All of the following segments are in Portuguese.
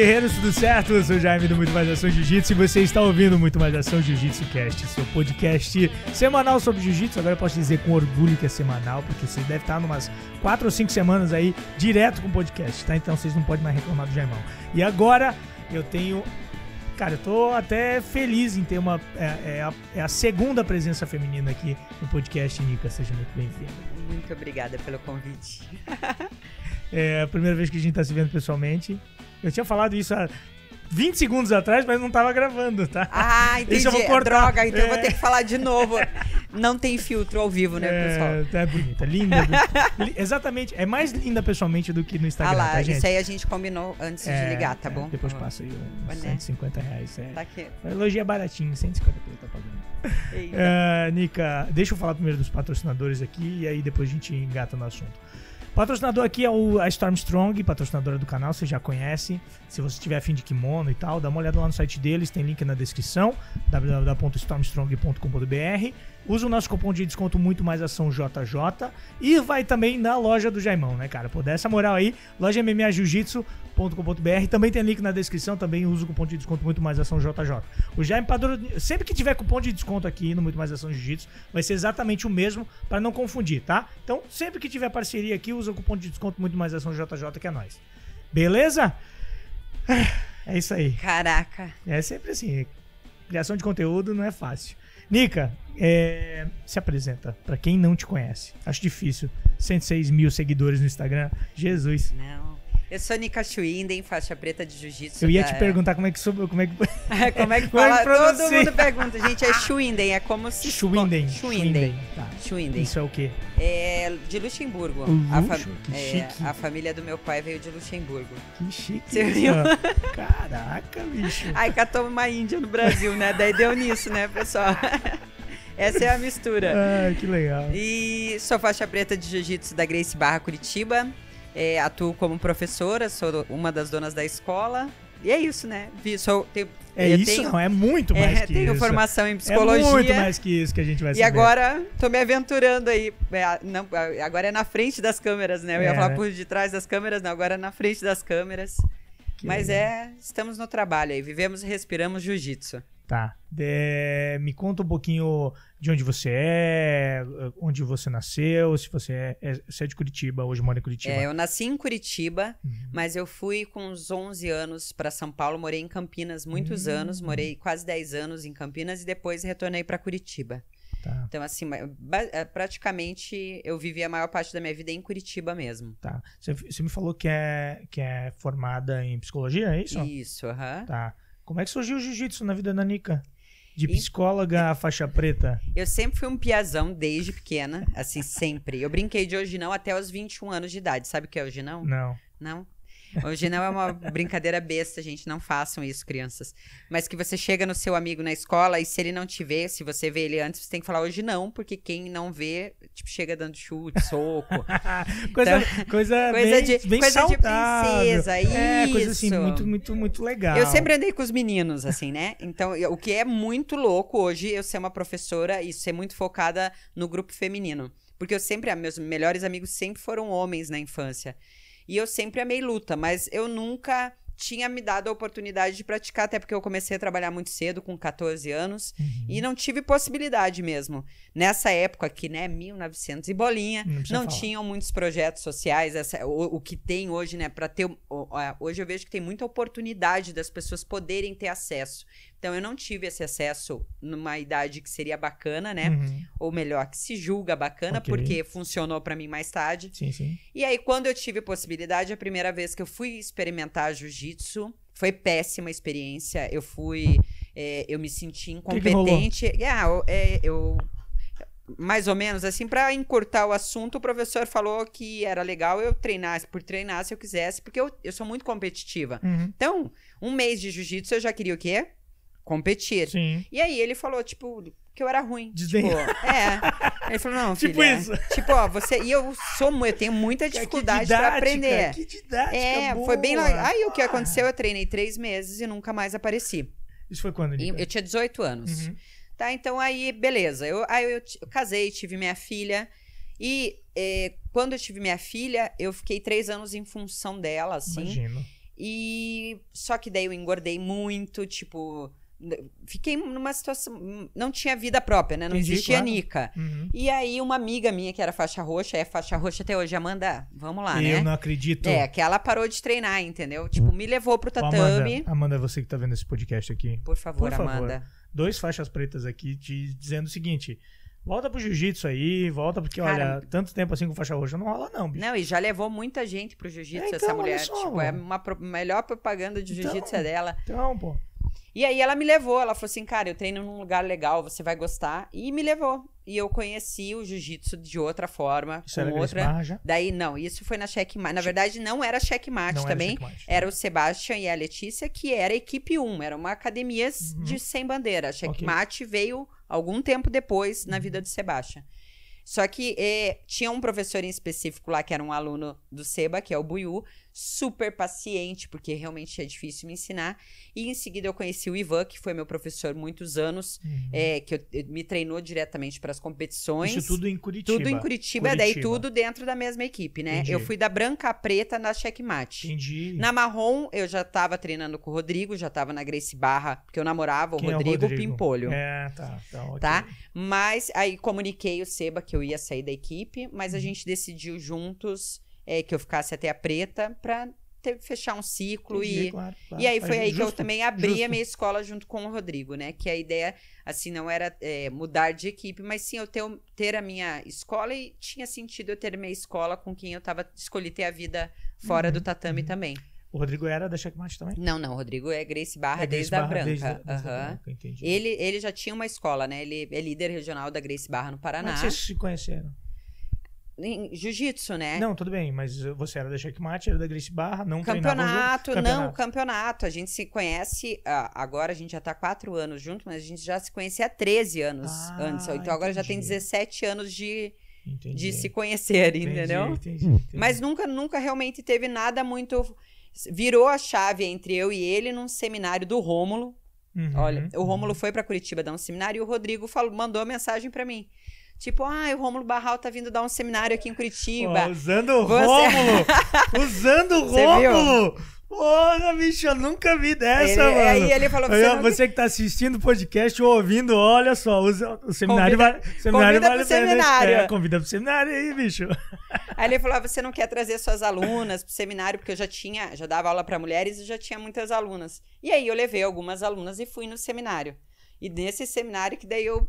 Guerreiros, tudo certo? Eu sou o Jaime do Muito Mais Ação Jiu-Jitsu e você está ouvindo Muito Mais Ação Jiu-Jitsu Cast, seu podcast semanal sobre Jiu-Jitsu. Agora eu posso dizer com orgulho que é semanal, porque você deve estar umas 4 ou 5 semanas aí direto com o podcast, tá? Então vocês não podem mais reclamar do Jaimão. E agora eu tenho. Cara, eu tô até feliz em ter uma. É, é a, é a segunda presença feminina aqui no podcast, Nica. Seja muito bem-vinda. Muito obrigada pelo convite. É a primeira vez que a gente tá se vendo pessoalmente. Eu tinha falado isso há 20 segundos atrás, mas não tava gravando, tá? Ah, entendi. Isso eu vou cortar. Droga, então eu vou É. ter que falar de novo. Não tem filtro ao vivo, né, pessoal? É, é bonita, linda. exatamente, é mais linda pessoalmente do que no Ah Instagram, lá, tá, gente? isso aí a gente combinou antes É, de ligar, tá é, bom? Depois passa aí uns Né? 150 reais. É. Tá aqui. Elogio é baratinho, 150 pelo tá pagando. Eita. É, Nica, deixa eu falar primeiro dos patrocinadores aqui e aí depois a gente engata no assunto. Patrocinador aqui é o, a Stormstrong, patrocinadora do canal, você já conhece. Se você tiver afim de kimono e tal, dá uma olhada lá no site deles, tem link na descrição, www.stormstrong.com.br. Usa o nosso cupom de desconto muito mais ação JJ e vai também na loja do Jaimão, né, cara? Pô, dá essa moral aí, loja MMA Jiu-Jitsu.com.br. Também tem link na descrição, também usa o cupom de desconto muito mais ação JJ. O Jaime Padrão, sempre que tiver cupom de desconto aqui no Muito Mais Ação Jiu-Jitsu, vai ser exatamente o mesmo para não confundir, tá? Então, sempre que tiver parceria aqui, usa o cupom de desconto muito mais ação JJ que é nós. Beleza? É isso aí. Caraca. É sempre assim. Criação de conteúdo não é fácil. Nica, é, se apresenta para quem não te conhece. Acho difícil. 106 mil seguidores no Instagram. Jesus. Não. Eu sou Nika Schwinden, faixa preta de jiu-jitsu. Eu ia da- te perguntar como é que sou, como é que como é que Como é que fala? Todo pronuncia? mundo pergunta. Gente, é Schwinden, é como se... Schwinden. Schwinden. Tá. Schwinden. Isso é o quê? É de Luxemburgo. Luxo? A, Que é, a família do meu pai veio de Luxemburgo. Que chique. Você viu? Caraca, bicho. Aí catou uma índia no Brasil, né? Daí deu nisso, né, pessoal? Essa é a mistura. Ai, que legal. E sou faixa preta de jiu-jitsu da Grace Barra Curitiba. É, atuo como professora, sou uma das donas da escola. E é isso, né? Vi- Sou, tenho, É isso, tenho, não, é muito mais é, que tenho isso. formação em É psicologia. muito mais que isso que a gente vai E saber. agora tô me aventurando aí. É, não, agora é na frente das câmeras, né? Eu É, ia falar né? por detrás das câmeras, não, agora é na frente das câmeras. Que Mas legal. é, estamos no trabalho aí, vivemos e respiramos jiu-jitsu. Tá. É, me conta um pouquinho de onde você é, onde você nasceu, se você é, é- você é de Curitiba, hoje mora em Curitiba. É, eu nasci em Curitiba, Uhum. mas eu fui com uns 11 anos para São Paulo, morei em Campinas muitos Hum. anos, morei quase 10 anos em Campinas e depois retornei para Curitiba. Tá, Então, assim, é, praticamente eu vivi a maior parte da minha vida em Curitiba mesmo. tá. Você, me falou que é, que é formada em psicologia, é isso? Isso, aham. Tá. Como é que surgiu o jiu-jitsu na vida da Nica? De psicóloga a faixa preta. Eu sempre fui um piazão desde pequena, assim, sempre. Eu brinquei de hoje não até os 21 anos de idade. Sabe o que é hoje não? Não. Não? Hoje não é uma brincadeira besta, gente. Não façam isso, crianças. Mas que você chega no seu amigo na escola e se ele não te vê, se você vê ele antes, você tem que falar hoje não, porque quem não vê, tipo, chega dando chute, soco. coisa, Então, coisa, coisa bem, de- bem coisa de saudável. princesa, É, coisa assim, isso. muito, muito, muito legal. Eu sempre andei com os meninos, assim, né? Então, eu- o que é muito louco hoje, eu ser uma professora e ser muito focada no grupo feminino. Porque eu sempre, meus melhores amigos sempre foram homens na infância. E eu sempre amei luta, mas eu nunca tinha me dado a oportunidade de praticar, até porque eu comecei a trabalhar muito cedo, com 14 anos, Uhum. e não tive possibilidade mesmo. Nessa época aqui, né, 1900 e bolinha, Não não tinham muitos projetos sociais, essa- o, o que tem hoje, né, para ter, hoje eu vejo que tem muita oportunidade das pessoas poderem ter acesso. Então eu não tive esse acesso numa idade que seria bacana, né? Uhum. Ou melhor, que se julga bacana, Ok. porque funcionou para mim mais tarde. Sim, sim. E aí, quando eu tive possibilidade, a primeira vez que eu fui experimentar jiu-jitsu, foi péssima experiência. Eu fui. é, eu me senti que que rolou? incompetente. Ah, eu- é, eu. Mais ou menos, assim, para encurtar o assunto, o professor falou que era legal eu treinar por treinar se eu quisesse, porque eu, eu sou muito competitiva. Uhum. Então, um mês de jiu-jitsu eu já queria o quê? Competir. Sim. E aí ele falou, tipo, que eu era ruim. Desdém. Tipo, é. Ele falou, não, Tipo filha, isso. Tipo, ó, você... E eu sou... Eu tenho muita dificuldade que pra didática, aprender. Que didática É, boa. foi bem. Aí o que aconteceu, eu treinei três meses e nunca mais apareci. Isso foi quando, eu tinha 18 anos. Uhum. Tá, então aí, beleza. Eu, aí eu, eu casei, tive minha filha. E eh, quando eu tive minha filha, eu fiquei três anos em função dela, assim. Imagino. E só que daí eu engordei muito, tipo, fiquei numa situação, não tinha vida própria, né? Não Entendi, existia claro. Nica. Uhum. E aí uma amiga minha que era faixa roxa, é faixa roxa até hoje, Amanda, vamos lá, Eu né? não acredito. É, que ela parou de treinar, entendeu? Tipo, me levou pro tatame. Amanda, Amanda, você que tá vendo esse podcast aqui. Por favor, Por favor. Amanda. Dois faixas pretas aqui te dizendo o seguinte: volta pro jiu-jitsu aí, volta, porque Cara, olha, tanto tempo assim com faixa roxa não rola, não, bicho. Não, e já levou muita gente pro jiu-jitsu É, então, essa mulher. só, tipo, é mano. uma pro- melhor propaganda de Então. jiu-jitsu é dela. Então, pô. E aí ela me levou, ela falou assim, cara, eu treino num lugar legal, você vai gostar. E me levou. E eu conheci o jiu-jitsu de outra forma, Isso com era outra. Já? Daí, não, isso foi na checkmate. Na verdade, não era checkmate Não era também. checkmate. Era o Sebastian e a Letícia, que era equipe 1. Era uma academia Uhum. de sem bandeira. A checkmate veio algum tempo depois Uhum. na vida do Sebastian. Só que eh, tinha um professor em específico lá, que era um aluno do Seba, que é o Buiu, super paciente, porque realmente é difícil me ensinar. E em seguida eu conheci o Ivan, que foi meu professor muitos anos, Uhum. eh, que eu- eh, me treinou diretamente para as competições. Isso tudo em Curitiba. Tudo em Curitiba, daí Curitiba. tudo dentro da mesma equipe, né? Entendi. Eu fui da branca à preta na checkmate. Entendi. Na marrom, eu já tava treinando com o Rodrigo, já tava na Grace Barra, porque eu namorava o Quem é Rodrigo, Pimpolho. É, tá. Tá, ok. Tá? Mas aí comuniquei o Seba que eu ia sair da equipe, mas a Uhum. gente decidiu juntos é, que eu ficasse até a preta pra ter- fechar um ciclo Entendi, e. claro, claro. E aí foi aí que eu justo, também abri a justo. minha escola junto com o Rodrigo, né? Que a ideia, assim, não era é, mudar de equipe, mas sim eu ter, ter a minha escola e tinha sentido eu ter minha escola com quem eu tava, escolhi ter a vida fora Uhum, do tatame também. O Rodrigo era da Checkmate também? Não, não, o Rodrigo é Grace Barra É desde Grace a Barra, branca. desde a- desde a Aham. branca, entendi. Ele, ele já tinha uma escola, né? Ele é líder regional da Grace Barra no Paraná. é vocês se conheceram? Jiu-jitsu, né? Não, tudo bem, mas você era da Checkmate, era da Grace Barra, não Campeonato, junto? não, campeonato. A gente se conhece, ah, agora a gente já tá quatro anos junto, mas a gente já se conhecia há 13 anos Ah, antes. Então agora já tem entendi. 17 anos de, Entendi. de se conhecer, Entendi, entendeu? Entendi, entendi. Mas nunca, nunca realmente teve nada muito. Virou a chave entre eu e ele num seminário do Rômulo. Uhum, Olha, o uhum. Rômulo foi pra Curitiba dar um seminário e o Rodrigo falou, mandou mensagem pra mim. Tipo, ah, o Rômulo Barral tá vindo dar um seminário aqui em Curitiba. Ó, usando o Você- Rômulo! usando o? Rômulo! Porra, bicho, eu nunca vi dessa, Ele- mano. Aí ele falou, você não você que tá assistindo o podcast ou ouvindo, olha só, o seminário Convida- vai. o Seminário convida vale pro pena, seminário. É, convida pro seminário aí, bicho. Aí ele falou: ah, você não quer trazer suas alunas pro seminário, porque eu já tinha, já dava aula para mulheres e já tinha muitas alunas. E aí eu levei algumas alunas e fui no seminário. E nesse seminário que daí eu.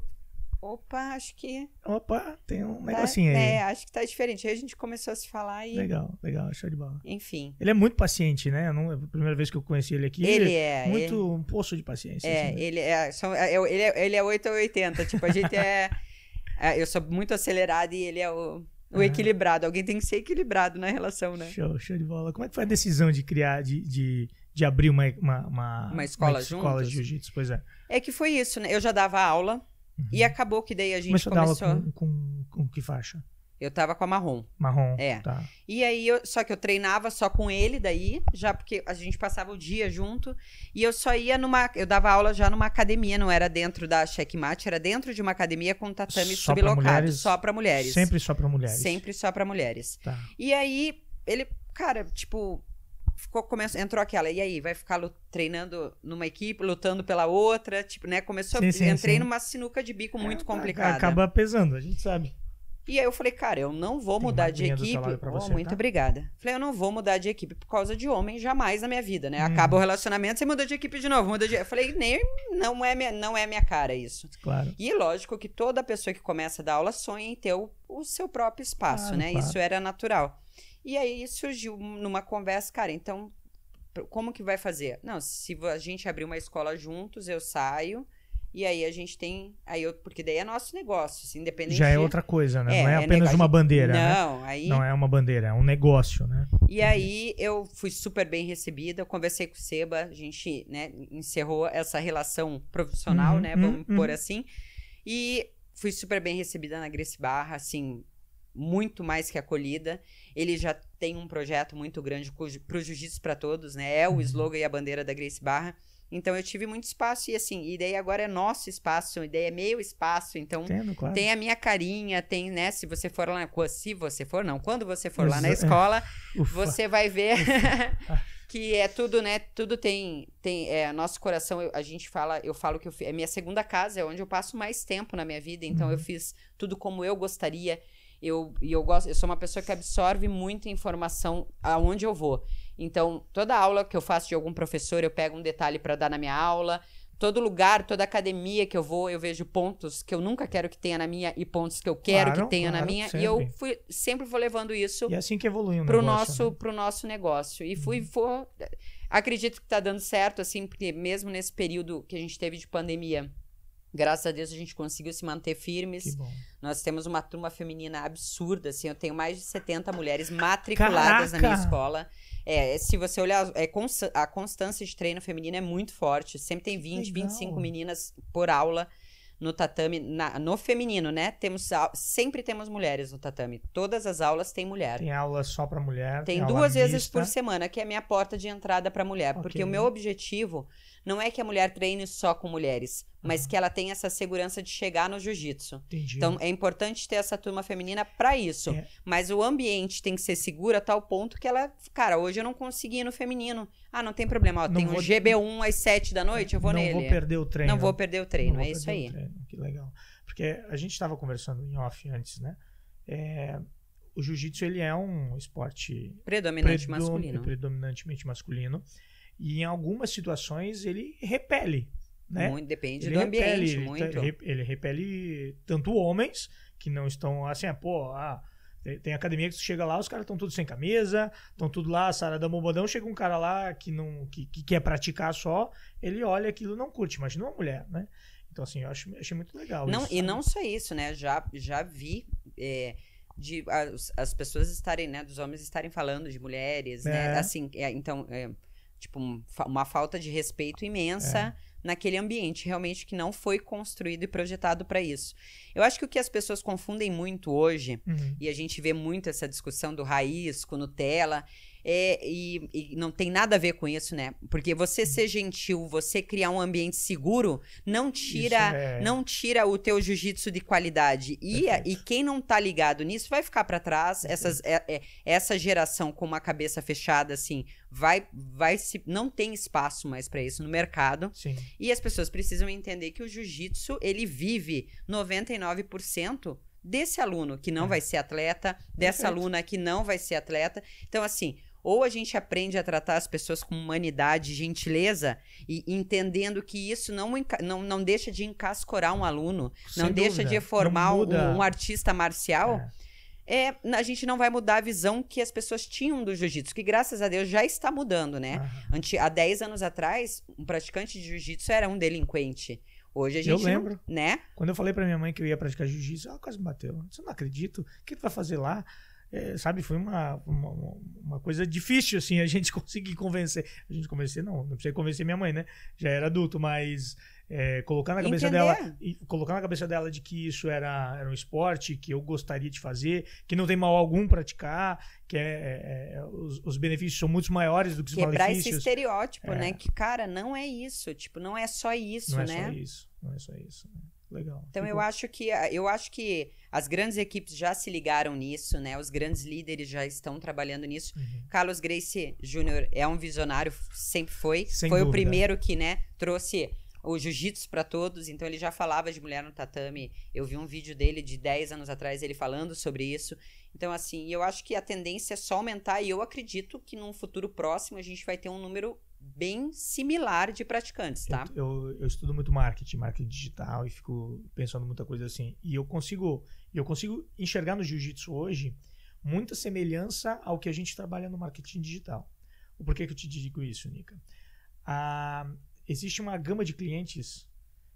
Opa, acho que. Opa, tem um tá- negocinho aí. É, acho que tá diferente. Aí a gente começou a se falar e. Legal, legal, show de bola. Enfim. Ele é muito paciente, né? Não, é a primeira vez que eu conheci ele aqui. Ele é. Muito ele- um poço de paciência. É, assim, né? ele é, são- é, é- ele é. Ele é 8 ou 80. Tipo, a gente é. é, eu sou muito acelerada e ele é o, o Ah. equilibrado. Alguém tem que ser equilibrado na relação, né? Show, show de bola. Como é que foi a decisão de criar, de, de, de abrir uma, uma, uma, Uma escola escola de jiu-jitsu? Pois é. É que foi isso, né? Eu já dava aula e acabou que daí a gente Começou a dar começou. aula com, com, com que faixa? Eu tava com a marrom. Marrom. É. Tá. E aí, eu, só que eu treinava só com ele daí, já porque a gente passava o dia junto. E eu só ia numa. Eu dava aula já numa academia, não era dentro da checkmate, era dentro de uma academia com tatame Só pra sublocado, mulheres? só pra mulheres. Sempre só pra mulheres. Sempre só pra mulheres. Tá. E aí, ele, cara, tipo, ficou, começou, entrou aquela, e aí, vai ficar treinando numa equipe, lutando pela outra, tipo, né? Começou, Sim, sim, entrei sim. numa sinuca de bico muito É, complicada. Acaba pesando, a gente sabe. E aí eu falei, cara, eu não vou Tem mudar de equipe. Oh, você, muito tá? obrigada. Falei, eu não vou mudar de equipe por causa de homem jamais na minha vida, né? Hum. Acaba o relacionamento, você muda de equipe de novo, muda de. Eu falei, nem não é minha, não é minha cara isso. Claro. E lógico que toda pessoa que começa a dar aula sonha em ter o, o seu próprio espaço, Claro, né? claro. Isso era natural. E aí surgiu numa conversa, cara, então como que vai fazer? Não, se a gente abrir uma escola juntos, eu saio. E aí a gente tem. Aí eu, porque daí é nosso negócio, assim, independente Já é outra coisa, né? É, não é é apenas negócio- uma bandeira, né? Não, aí. Não é uma bandeira, é um negócio, né? E aí eu fui super bem recebida, conversei com o Seba, a gente, né, encerrou essa relação profissional, Uhum, né, uhum, vamos pôr uhum. assim. E fui super bem recebida na Grace Barra, assim, muito mais que acolhida. Ele já tem um projeto muito grande para o Jiu-Jitsu para Todos, né? É o Uhum. slogan e a bandeira da Grace Barra. Então eu tive muito espaço e assim, e daí agora é nosso espaço, e daí é meu espaço, então Entendo, claro. tem a minha carinha, tem, né, se você for lá, se você for não, quando você for lá na é. escola, Ufa. você vai ver que é tudo, né? Tudo tem. tem é, nosso coração, eu- a gente fala, eu falo que eu, é minha segunda casa, é onde eu passo mais tempo na minha vida. Então eu fiz tudo como eu gostaria. Eu, e eu gosto, eu sou uma pessoa que absorve muita informação aonde eu vou. Então, toda aula que eu faço de algum professor, eu pego um detalhe para dar na minha aula. Todo lugar, toda academia que eu vou, eu vejo pontos que eu nunca quero que tenha na minha e pontos que eu quero Claro, que tenha na claro, minha. E eu sempre. fui, sempre vou levando isso E é assim que evolui um pro negócio, nosso né? pro nosso negócio e fui vou acredito que tá dando certo assim porque mesmo nesse período que a gente teve de pandemia graças a Deus a gente conseguiu se manter firmes nós temos uma turma feminina absurda assim eu tenho mais de 70 mulheres matriculadas na minha Caraca! escola é, se você olhar é, a constância de treino feminino é muito forte sempre tem 20 Legal. 25 meninas por aula no tatame, na- no feminino, né? Temos sempre temos mulheres no tatame. Todas as aulas têm mulher. Tem aula só pra mulher. Tem aula duas vezes mista. por semana, que é a minha porta de entrada para mulher. Porque Ok. o meu objetivo não é que a mulher treine só com mulheres, mas Uhum. que ela tenha essa segurança de chegar no jiu-jitsu. Entendi. Então é importante ter essa turma feminina para isso. É. Mas o ambiente tem que ser seguro a tal ponto que ela. Cara, hoje eu não consegui ir no feminino. Ah, não tem problema. Ó, Não tem vou- o GB1 às 7 da noite, eu vou não nele. vou perder o treino. Não vou perder o treino, Não é isso aí. Que legal. Porque a gente estava conversando em off antes, né? É, o jiu-jitsu ele é um esporte Predominante predom- masculino. predominantemente masculino e em algumas situações ele repele, né? Muito, depende ele do ambiente, repele, ele muito. tá- ele, ele repele tanto homens que não estão assim, ah, pô, ah, tem, academia que você chega lá, os caras estão tudo sem camisa, estão tudo lá, Sara da Bobadão, chega um cara lá que não que, que quer praticar só, ele olha aquilo não curte, imagina uma mulher, né? Então assim, eu acho, achei muito legal Não, isso, e sabe? não só isso, né? Já, já vi é, de as, as pessoas estarem, né? Dos homens estarem falando de mulheres, né? É. Assim, é, então, é, tipo, um uma falta de respeito imensa É. naquele ambiente, realmente que não foi construído e projetado para isso. Eu acho que o que as pessoas confundem muito hoje Uhum. e a gente vê muito essa discussão do raiz com Nutella. É, e, e não tem nada a ver com isso, né? Porque você ser gentil, você criar um ambiente seguro, não tira, é- não tira o teu jiu-jitsu de qualidade. E, a- e quem não tá ligado nisso vai ficar para trás. Essas, é- é- essa geração com uma cabeça fechada, assim, vai, vai se. Não tem espaço mais para isso no mercado. Sim. E as pessoas precisam entender que o jiu-jitsu, ele vive 99% desse aluno que não É. vai ser atleta, dessa Perfeito. aluna que não vai ser atleta. Então, assim, ou a gente aprende a tratar as pessoas com humanidade, gentileza, e entendendo que isso não, não, não deixa de encascorar um aluno, Sem não deixa dúvida. de formar Não um, um artista marcial. É. É, a gente não vai mudar a visão que as pessoas tinham do jiu-jitsu, que graças a Deus já está mudando, né? Anti- Há 10 anos atrás, um praticante de jiu-jitsu era um delinquente. Hoje a gente Eu não- lembro. né? Quando eu falei pra minha mãe que eu ia praticar jiu-jitsu, ela quase me bateu. Você não acredito? O que tu vai fazer lá? É, sabe, foi uma, uma, uma coisa difícil, assim, a gente conseguir convencer. A gente convencer, não, não precisa convencer minha mãe, né? Já era adulto, mas é, colocar na cabeça Entender. dela colocar na cabeça dela de que isso era, era um esporte que eu gostaria de fazer, que não tem mal algum praticar, que é, é, é, os, os benefícios são muito maiores do que os Quebrar esse malefícios. estereótipo, É. né? Que, cara, não é isso. Tipo, não é só isso, não é né? só isso, não é só isso. né? Legal. Então eu acho que eu acho que as grandes equipes já se ligaram nisso, né? Os grandes líderes já estão trabalhando nisso. Uhum. Carlos Gracie Jr. é um visionário, sempre foi. Sem foi o dúvida. primeiro que, né, trouxe o jiu-jitsu para todos, então ele já falava de mulher no tatame. Eu vi um vídeo dele de 10 anos atrás ele falando sobre isso. Então assim, eu acho que a tendência é só aumentar e eu acredito que num futuro próximo a gente vai ter um número bem similar de praticantes, tá? Eu, eu, eu estudo muito marketing, marketing digital e fico pensando muita coisa assim. E eu consigo, eu consigo enxergar no jiu-jitsu hoje muita semelhança ao que a gente trabalha no marketing digital. O porquê que eu te digo isso, Nica? Ah, existe uma gama de clientes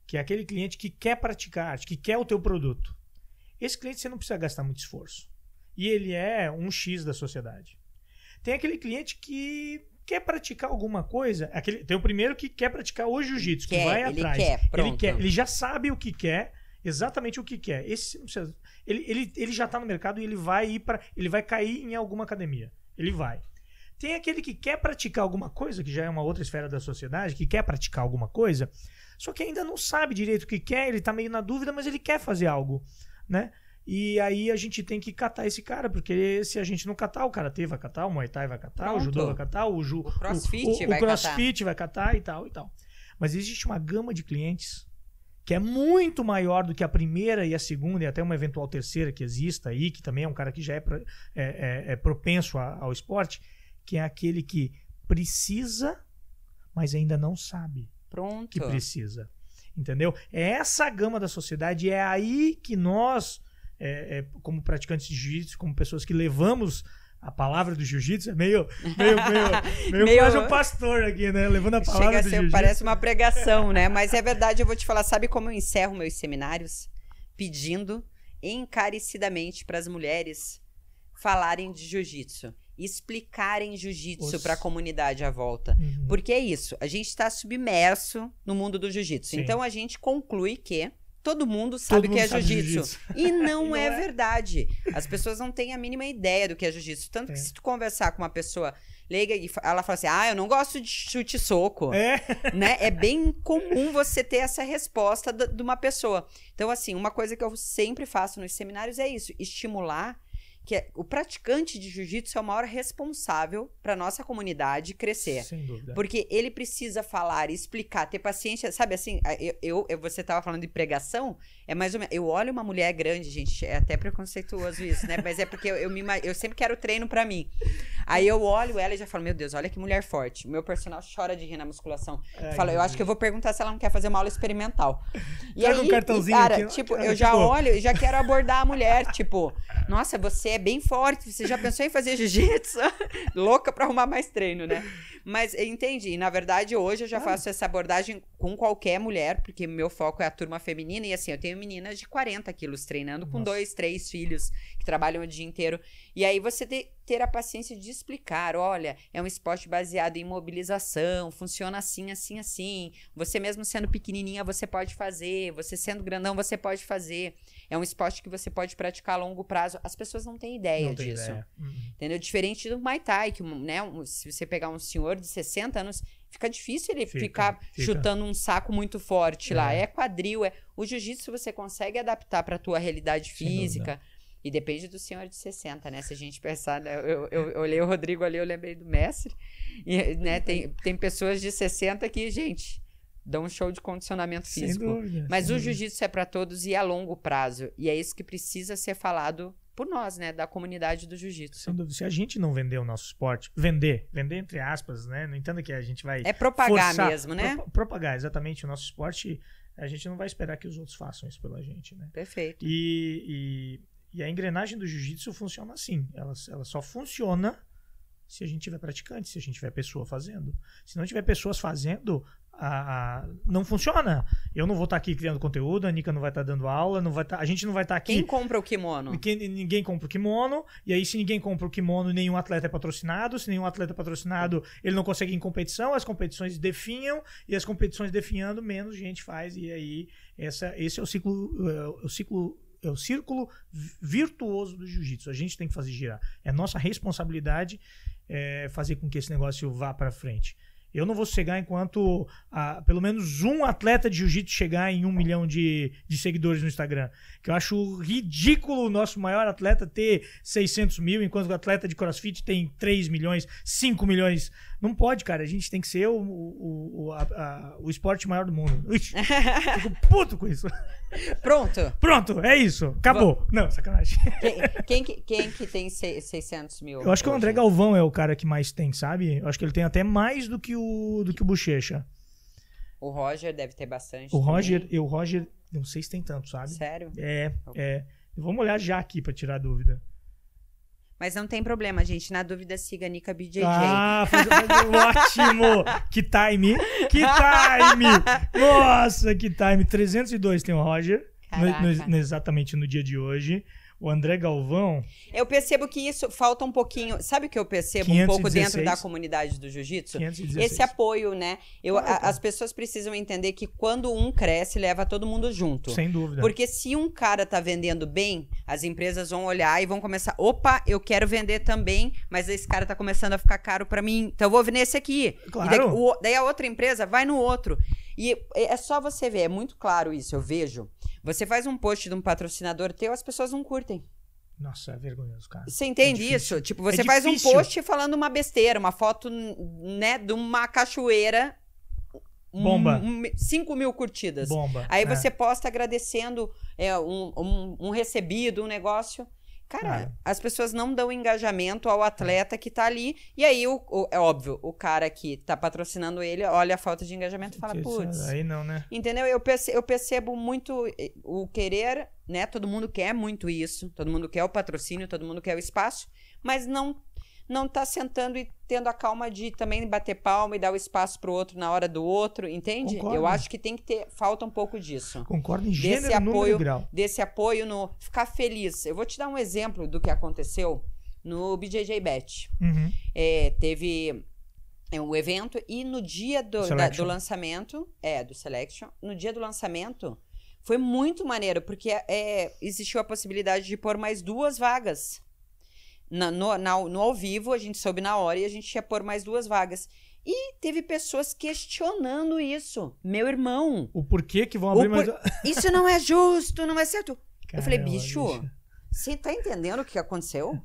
que é aquele cliente que quer praticar arte, que quer o teu produto. Esse cliente você não precisa gastar muito esforço. E ele é um X da sociedade. Tem aquele cliente que quer praticar alguma coisa. Aquele, tem o primeiro que quer praticar o jiu-jitsu, que vai ele atrás. quer, ele quer, ele já sabe o que quer, exatamente o que quer. Esse você não precisa- ele, ele, ele já está no mercado e ele vai ir para, ele vai cair em alguma academia. Ele vai. Tem aquele que quer praticar alguma coisa, que já é uma outra esfera da sociedade, que quer praticar alguma coisa, só que ainda não sabe direito o que quer, ele está meio na dúvida, mas ele quer fazer algo, né? E aí a gente tem que catar esse cara, porque se a gente não catar, o karatê vai catar, o muay thai vai catar, Pronto. o judô vai catar, o, ju, O crossfit o, o, vai crossfit vai catar e tal e tal. Mas existe uma gama de clientes que é muito maior do que a primeira e a segunda e até uma eventual terceira que exista aí, que também é um cara que já é, pro- é- é- é propenso a- ao esporte, que é aquele que precisa, mas ainda não sabe Pronto. que precisa. Entendeu? É essa gama da sociedade, é aí que nós, é, é, como praticantes de jiu-jitsu, como pessoas que levamos a palavra do jiu-jitsu, é meio, meio, meio, meio, Meio- quase um pastor aqui, né? Levando a palavra Chega do jiu-jitsu. parece uma pregação, né? Mas é verdade, eu vou te falar, sabe como eu encerro meus seminários? Pedindo encarecidamente para as mulheres falarem de jiu-jitsu, explicarem jiu-jitsu para a comunidade à volta. Uhum. Porque é isso, a gente está submerso no mundo do jiu-jitsu. Então a gente conclui que todo mundo sabe o que é jiu-jitsu. E não, Não é, é. verdade. As pessoas não têm a mínima ideia do que é jiu-jitsu. Tanto que É. se tu conversar com uma pessoa leiga e ela fala assim: "Ah, eu não gosto de chute soco" É, né? É bem comum você ter essa resposta de uma pessoa. Então, assim, uma coisa que eu sempre faço nos seminários é isso: estimular que é- o praticante de jiu-jitsu é o maior responsável para nossa comunidade crescer. sem dúvida. Porque ele precisa falar, explicar, ter paciência. Sabe assim, eu, eu- você tava falando de pregação, é mais ou menos. Eu olho uma mulher grande, gente, é até preconceituoso isso, né? Mas é porque eu, eu, me eu sempre quero treino pra mim. Aí eu olho ela e já falo, meu Deus, olha que mulher forte. O meu personal chora de rir na musculação. Ai, Fala, eu acho que eu vou perguntar se ela não quer fazer uma aula experimental. E Traga um aí, cartãozinho e, cara, aqui, tipo, eu já tipo- olho e já quero abordar a mulher, tipo, nossa, você é bem forte, você já pensou em fazer jiu-jitsu? Louca pra arrumar mais treino, né? Mas entendi. E, na verdade, hoje eu já faço essa abordagem com qualquer mulher, porque meu foco é a turma feminina. E assim, eu tenho meninas de 40 quilos treinando com Nossa. dois, três filhos que trabalham o dia inteiro. E aí você te- ter a paciência de explicar: olha, é um esporte baseado em mobilização, funciona assim, assim, assim. Você mesmo sendo pequenininha, você pode fazer. Você sendo grandão, você pode fazer. É um esporte que você pode praticar a longo prazo. As pessoas não têm ideia Não disso. ideia. Uhum. Entendeu? Diferente do Muay Thai, que né, um- se você pegar um senhor de 60 anos, fica difícil ele Fica, ficar fica. chutando um saco muito forte lá. É. É quadril, é. O jiu-jitsu você consegue adaptar para tua realidade Sem física. E depende do senhor de 60, né? Se a gente pensar, né, eu, eu, eu olhei o Rodrigo ali, eu lembrei do mestre. E, né, tem, tem pessoas de 60 que, gente, dão um show de condicionamento físico. dúvida. Mas o jiu-jitsu é para todos e a longo prazo. E é isso que precisa ser falado por nós, né? Da comunidade do jiu-jitsu. Sem dúvida. Se a gente não vender o nosso esporte, vender, vender entre aspas, né? Não entenda que a gente vai É propagar forçar- mesmo, né? pro- propagar, exatamente. O nosso esporte, a gente não vai esperar que os outros façam isso pela gente, né? Perfeito. E, e, a engrenagem do jiu-jitsu funciona assim. Ela, ela só funciona se a gente tiver praticante, se a gente tiver pessoa fazendo. Se não tiver pessoas fazendo, a, a- não funciona. Eu não vou estar aqui criando conteúdo, a Nika não vai estar dando aula, não vai tá- a gente não vai estar aqui. Quem compra o kimono? Ninguém compra o kimono, e aí, se ninguém compra o kimono, nenhum atleta é patrocinado. Se nenhum atleta é patrocinado, ele não consegue ir em competição, as competições definham, e as competições definhando, menos gente faz, e aí, essa, esse é o ciclo, é o ciclo. É o círculo vi- virtuoso do jiu-jitsu. A gente tem que fazer girar. É nossa responsabilidade é, fazer com que esse negócio vá para frente. Eu não vou chegar enquanto ah, pelo menos um atleta de jiu-jitsu chegar em um milhão de, de seguidores no Instagram. Que eu acho ridículo o nosso maior atleta ter 600 mil, enquanto o atleta de crossfit tem 3 milhões, 5 milhões. Não pode, cara. A gente tem que ser o, o, o, a- a- o esporte maior do mundo. Ixi, fico puto com isso. Pronto. Pronto, é isso. Acabou. Não, sacanagem. Quem, quem, que- quem que tem se- 600 mil? Eu acho que o? André Galvão é o cara que mais tem, sabe? Eu acho que ele tem até mais do que o, do que o Bochecha. O Roger deve ter bastante. O também. Roger, eu, Roger, não sei se tem tanto, sabe? Sério? É, é. Vamos olhar já aqui pra tirar dúvida. Mas não tem problema, gente. Na dúvida, siga a Nika BJJ. Ah, foi, ótimo! Que time! Que time! Nossa, que time! 302 tem o Roger, no- no- exatamente no dia de hoje. O André Galvão, Eu percebo que isso falta um pouquinho. Sabe o que eu percebo um pouco 516? dentro da comunidade do jiu-jitsu? 516. Esse apoio, né? Eu, a- Claro. as pessoas precisam entender que quando um cresce, leva todo mundo junto. Sem dúvida. Porque se um cara tá vendendo bem, as empresas vão olhar e vão começar, opa, eu quero vender também, mas esse cara tá começando a ficar caro pra mim, então eu vou nesse aqui. Claro. E daí, o- daí a outra empresa vai no outro. E é só você ver, é muito claro isso, eu vejo. Você faz um post de um patrocinador teu, as pessoas não curtem. Nossa, é vergonhoso, cara. Você entende É isso? Tipo, você É faz um post falando uma besteira, uma foto, né, de uma cachoeira. Bomba. Um, 5 mil curtidas. Bomba. Aí É. você posta agradecendo é, um, um, um recebido, um negócio. Cara, Cara. as pessoas não dão engajamento ao atleta que tá ali. E aí, o, o- é óbvio, o cara que tá patrocinando ele olha a falta de engajamento e fala, putz. Aí não, né? Entendeu? Eu perce- eu percebo muito eh, o querer, né? Todo mundo quer muito isso, todo mundo quer o patrocínio, todo mundo quer o espaço, mas não não tá sentando e tendo a calma de também bater palma e dar o espaço pro outro na hora do outro, entende? Concordo. Eu acho que tem que ter, falta um pouco disso. Concordo em Desse gênero, número apoio- grau. Desse apoio no ficar feliz. Eu vou te dar um exemplo do que aconteceu no BJJ Bet. Uhum. É, teve é, um evento e no dia do, da- do lançamento, é, do Selection, no dia do lançamento, foi muito maneiro, porque é, existiu a possibilidade de pôr mais duas vagas. Na- no, na- no ao vivo, a gente soube na hora e a gente ia pôr mais duas vagas. E teve pessoas questionando isso. Meu irmão, O porquê que vão abrir mais. isso não é justo, não é certo. eu falei, Caramba, bicho, você tá entendendo o que aconteceu?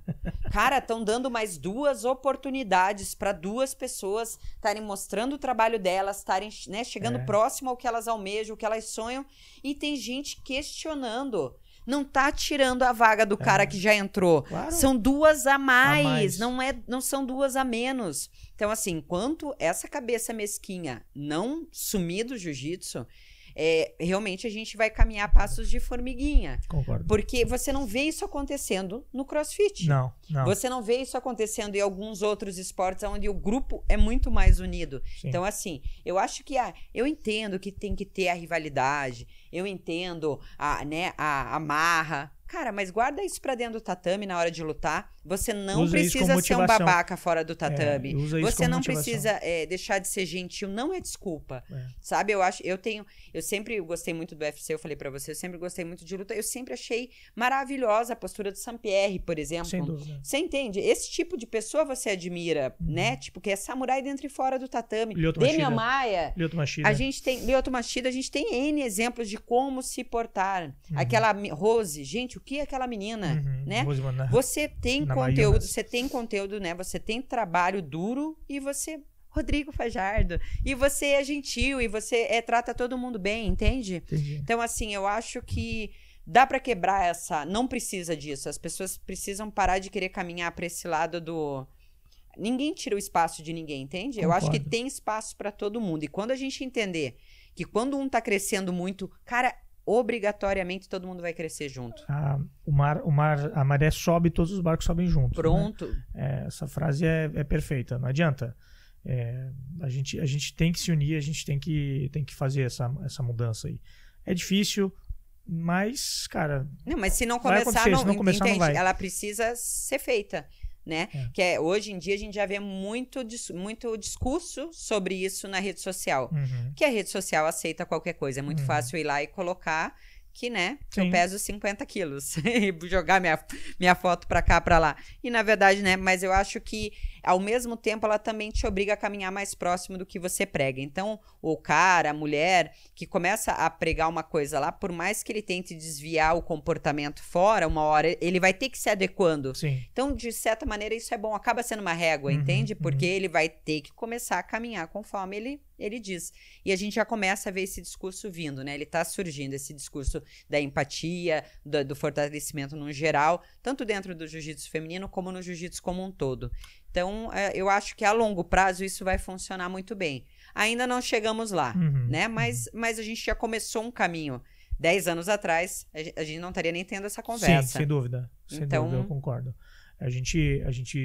Cara, estão dando mais duas oportunidades para duas pessoas estarem mostrando o trabalho delas, estarem né, chegando É. próximo ao que elas almejam, o que elas sonham, e tem gente questionando. Não tá tirando a vaga do cara que já entrou. Claro. São duas a mais, mais. Não, é, não são duas a menos. Então, assim, enquanto essa cabeça mesquinha não sumir do jiu-jitsu, é, realmente a gente vai caminhar a passos de formiguinha. Concordo. Porque você não vê isso acontecendo no crossfit. Não, não. Você não vê isso acontecendo em alguns outros esportes onde o grupo é muito mais unido. Sim. Então, assim, eu acho que ah, eu entendo que tem que ter a rivalidade, eu entendo a, né, a, a marra. Cara, mas guarda isso pra dentro do tatame na hora de lutar. Você não Usa precisa ser um babaca fora do tatame. É, usa isso Você não motivação. precisa é, deixar de ser gentil. Não é desculpa. É. Sabe? Eu acho, eu tenho, eu sempre gostei muito do UFC, eu falei pra você, eu sempre gostei muito de luta. Eu sempre achei maravilhosa a postura do Sampierre, por exemplo. Sem dúvida. Você entende? Esse tipo de pessoa você admira, né? Tipo, que é samurai dentro e fora do tatame. Lyoto Demian. Maia. Lyoto Machida. A gente tem, Lyoto Machida, a gente tem N exemplos de como se portar. Aquela mi- Rose, gente, o que é aquela menina, Uhum, né? Você tem Conteúdo, você tem conteúdo, né? Você tem trabalho duro e você Rodrigo Fajardo, e você é gentil e você é, trata todo mundo bem, entende? Entendi. Então, assim, eu acho que dá pra quebrar essa. Não precisa disso. As pessoas precisam parar de querer caminhar pra esse lado do. Ninguém tira o espaço de ninguém, entende? Eu acho que Concordo. tem espaço pra todo mundo. E quando a gente entender que quando um tá crescendo muito, cara, obrigatoriamente todo mundo vai crescer junto. A, o mar, o mar, a maré sobe, todos os barcos sobem juntos. né? Pronto. É, essa frase é, é perfeita, não adianta. É, a, gente, a gente tem que se unir, a gente tem que, tem que fazer essa, essa mudança aí. É difícil, mas, cara, Não, mas se não começar, não, se não começar, não entende? vai. Ela precisa ser feita, né? É. Que é, hoje em dia a gente já vê muito, muito discurso sobre isso na rede social. uhum, Que a rede social aceita qualquer coisa. É muito Uhum. fácil ir lá e colocar que, né, que eu peso 50 quilos e jogar minha, minha foto pra cá, pra lá. E na verdade, né, mas eu acho que ao mesmo tempo ela também te obriga a caminhar mais próximo do que você prega. Então, o cara, a mulher que começa a pregar uma coisa lá, por mais que ele tente desviar o comportamento fora, uma hora ele vai ter que se adequando. sim. Então, de certa maneira, isso é bom, acaba sendo uma régua, Uhum, entende? uhum. Porque ele vai ter que começar a caminhar conforme ele, ele diz. E a gente já começa a ver esse discurso vindo, né? Ele tá surgindo, esse discurso da empatia, do, do fortalecimento no geral, tanto dentro do jiu-jitsu feminino como no jiu-jitsu como um todo. Então, é, eu acho que a longo prazo isso vai funcionar muito bem. Ainda não chegamos lá, Uhum, né? Mas, mas a gente já começou um caminho. Dez anos atrás, a gen- a gente não estaria nem tendo essa conversa. Sim, sem dúvida. Sem Então- dúvida, eu concordo. A gente, a gente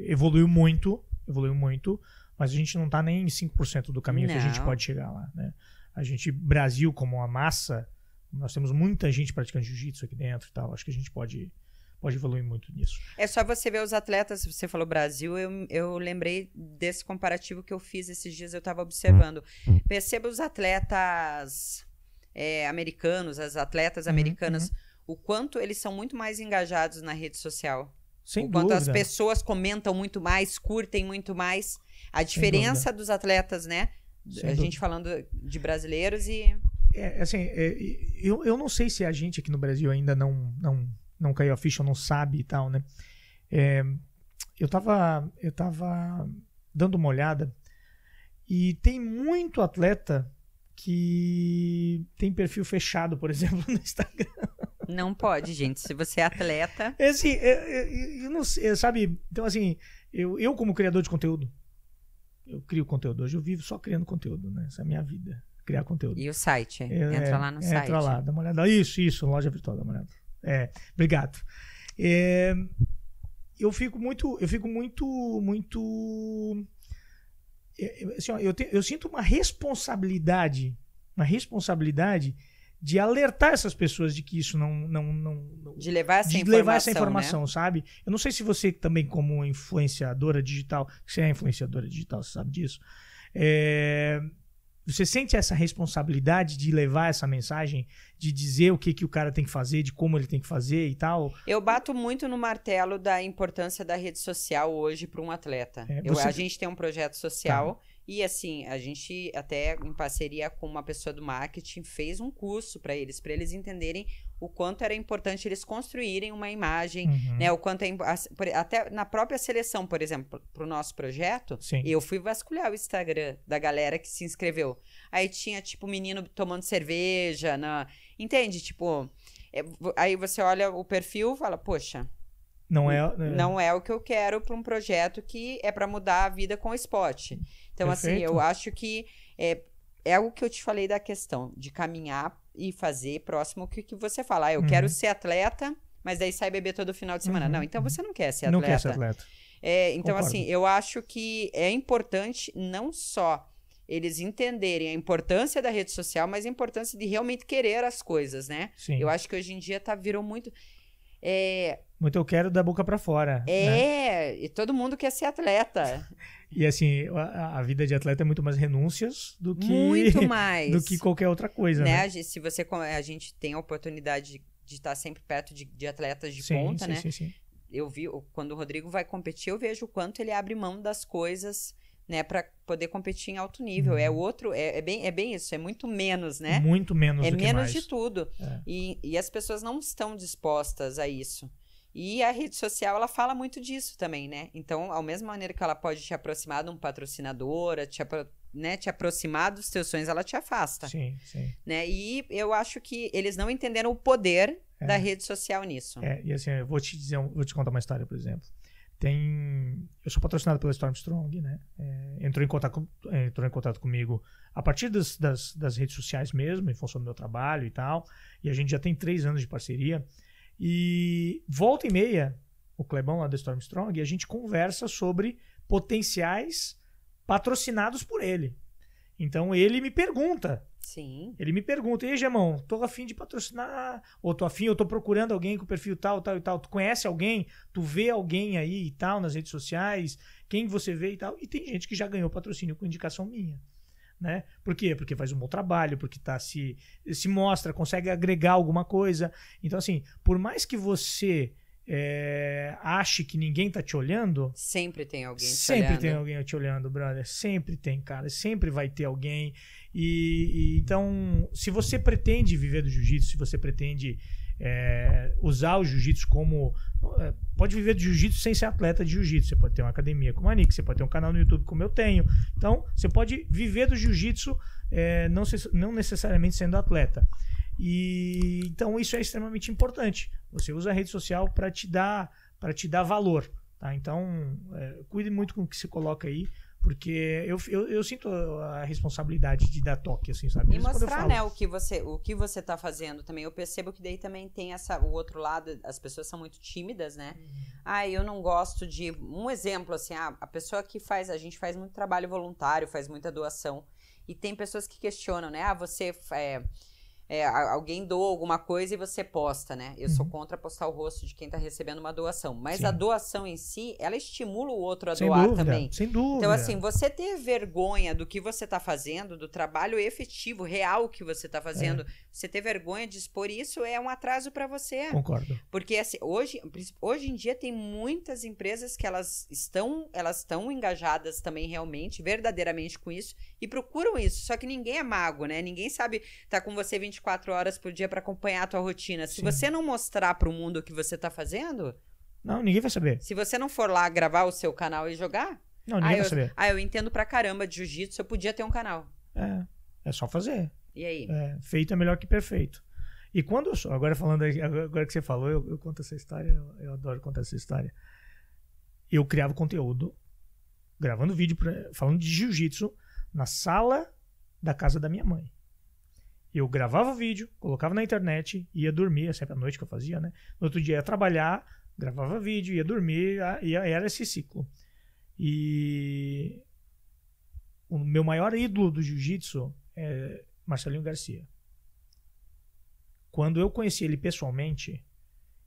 evoluiu muito, evoluiu muito, mas a gente não tá nem em 5% do caminho que a gente Não. pode chegar lá, né? A gente, Brasil como uma massa, nós temos muita gente praticando jiu-jitsu aqui dentro e tal. Acho que a gente pode, pode evoluir muito nisso. É só você ver os atletas, você falou Brasil, eu, eu lembrei desse comparativo que eu fiz esses dias, eu estava observando. Perceba os atletas é, americanos, as atletas Uhum, americanas, o quanto eles são muito mais engajados na rede social. Sem o quanto dúvida. as pessoas comentam muito mais, curtem muito mais. A diferença dos atletas, né? Sem a dúvida. gente falando de brasileiros e. É, assim, é, eu, eu não sei se a gente aqui no Brasil ainda não, não, não caiu a ficha não sabe e tal, né? É, eu tava, eu tava dando uma olhada e tem muito atleta que tem perfil fechado, por exemplo, no Instagram. Não pode, gente. Se você é atleta. É assim, eu não sei, sabe? Então, assim, eu, eu como criador de conteúdo, eu crio conteúdo. Hoje eu vivo só criando conteúdo, né? Essa é a minha vida. Criar conteúdo. E o site? É, entra lá no entra site. Entra lá, dá uma olhada. Isso, isso, loja virtual, dá uma olhada. É, obrigado. É, eu fico muito, eu fico muito, muito. É, assim, ó, eu, te, eu sinto uma responsabilidade, uma responsabilidade de alertar essas pessoas de que isso não. não, não de levar essa de informação. levar essa informação, né? sabe? Eu não sei se você também, como influenciadora digital, você é influenciadora digital, você sabe disso. É, você sente essa responsabilidade de levar essa mensagem, de dizer o que, que o cara tem que fazer, de como ele tem que fazer e tal? Eu bato muito no martelo da importância da rede social hoje para um atleta. É, você... Eu, a gente tem um projeto social. Tá e assim, a gente até em parceria com uma pessoa do marketing fez um curso para eles, para eles entenderem o quanto era importante eles construírem uma imagem, uhum. né? O quanto é até na própria seleção, por exemplo, para o nosso projeto, Sim. eu fui vasculhar o Instagram da galera que se inscreveu. Aí tinha tipo menino tomando cerveja, na, entende? Tipo, é, aí você olha o perfil, fala, poxa, não é, é, não é o que eu quero para um projeto que é para mudar a vida com o esporte. Então, Perfeito. assim, eu acho que é, é o que eu te falei da questão de caminhar e fazer próximo o que, que você fala. Ah, eu uhum. quero ser atleta, mas daí sai beber todo final de semana. Uhum. Não, então você não quer ser atleta. Não quer ser atleta. É, então, Concordo. assim, eu acho que é importante não só eles entenderem a importância da rede social, mas a importância de realmente querer as coisas, né? Sim. Eu acho que hoje em dia tá, virou muito. É... Muito eu quero da boca para fora. É, né? e todo mundo quer ser atleta. E assim, a, a, vida de atleta é muito mais renúncias do que muito mais do que qualquer outra coisa, né? né? Se você a gente tem a oportunidade de, estar sempre perto de, de atletas de sim, ponta, sim, né? Sim, sim. Eu vi quando o Rodrigo vai competir, eu vejo o quanto ele abre mão das coisas, né, para poder competir em alto nível. É uhum. É outro, é, é, bem, é bem isso, é muito menos, né? Muito menos. É menos de tudo. É. E, e as pessoas não estão dispostas a isso. E a rede social, ela fala muito disso também, né? Então, ao mesma maneira que ela pode te aproximar de um patrocinador, te, apro né, te aproximar dos teus sonhos, ela te afasta. Sim, sim. Né? E eu acho que eles não entenderam o poder é. da rede social nisso. É, e assim, eu vou te dizer, vou te contar uma história, por exemplo. Tem, eu sou patrocinado pela Stormstrong, né? É, entrou, em contato, entrou em contato comigo a partir das, das, das redes sociais mesmo, em função do meu trabalho e tal. E a gente já tem três anos de parceria. E volta e meia, o Clebão lá da Stormstrong, a gente conversa sobre potenciais patrocinados por ele. Então ele me pergunta. Sim. Ele me pergunta, e aí, Gemão, tô afim de patrocinar, ou tô afim, eu tô procurando alguém com perfil tal, tal e tal. Tu conhece alguém? Tu vê alguém aí e tal nas redes sociais? Quem você vê e tal? E tem gente que já ganhou patrocínio com indicação minha né? Por quê? Porque faz um bom trabalho, porque tá se, se mostra, consegue agregar alguma coisa. Então, assim, por mais que você é, ache que ninguém tá te olhando. Sempre tem alguém te sempre olhando. tem alguém te olhando, brother. Sempre tem, cara. Sempre vai ter alguém. E, e então, se você pretende viver do jiu-jitsu, se você pretende é, usar o jiu-jitsu como. É, pode viver de jiu-jitsu sem ser atleta de jiu-jitsu. Você pode ter uma academia como a Nick, você pode ter um canal no YouTube como eu tenho. Então, você pode viver do jiu-jitsu é, não, não necessariamente sendo atleta. E então isso é extremamente importante. Você usa a rede social para te dar para te dar valor, tá? Então é, cuide muito com o que você coloca aí, porque eu, eu, eu, sinto a responsabilidade de dar toque, assim, sabe? E mostrar, né, o que você o que você tá fazendo também. Eu percebo que daí também tem essa o outro lado, as pessoas são muito tímidas, né? Uhum. Ah, eu não gosto de um exemplo assim, ah, a pessoa que faz, a gente faz muito trabalho voluntário, faz muita doação e tem pessoas que questionam, né? Ah, você é, é, alguém doa alguma coisa e você posta, né? Eu sou Uhum. contra postar o rosto de quem tá recebendo uma doação. Mas Sim. a doação em si, ela estimula o outro a Sem doar dúvida, também. sem dúvida. Então, assim, você ter vergonha do que você tá fazendo, do trabalho efetivo, real que você tá fazendo, você ter vergonha de expor isso é um atraso para você. Concordo. Porque assim, hoje, hoje em dia tem muitas empresas que elas estão, elas estão engajadas também realmente, verdadeiramente com isso e procuram isso. Só que ninguém é mago, né? Ninguém sabe estar com você 24 horas por dia para acompanhar a tua rotina. Se Sim. você não mostrar para o mundo o que você tá fazendo, Não, ninguém vai saber. se você não for lá gravar o seu canal e jogar, Não, ah ninguém eu, vai saber. ah, eu entendo pra caramba de jiu-jitsu, eu podia ter um canal. É, é só fazer. E aí? É, feito é melhor que perfeito. E quando eu sou, agora falando agora que você falou, eu, eu conto essa história, eu, eu adoro contar essa história. Eu criava conteúdo, gravando vídeo, pra- falando de jiu-jitsu, na sala da casa da minha mãe. Eu gravava vídeo, colocava na internet, ia dormir, é sempre à noite que eu fazia, né? No outro dia ia trabalhar, gravava vídeo, ia dormir, e era esse ciclo. E o meu maior ídolo do jiu-jitsu é Marcelinho Garcia. Quando eu conheci ele pessoalmente,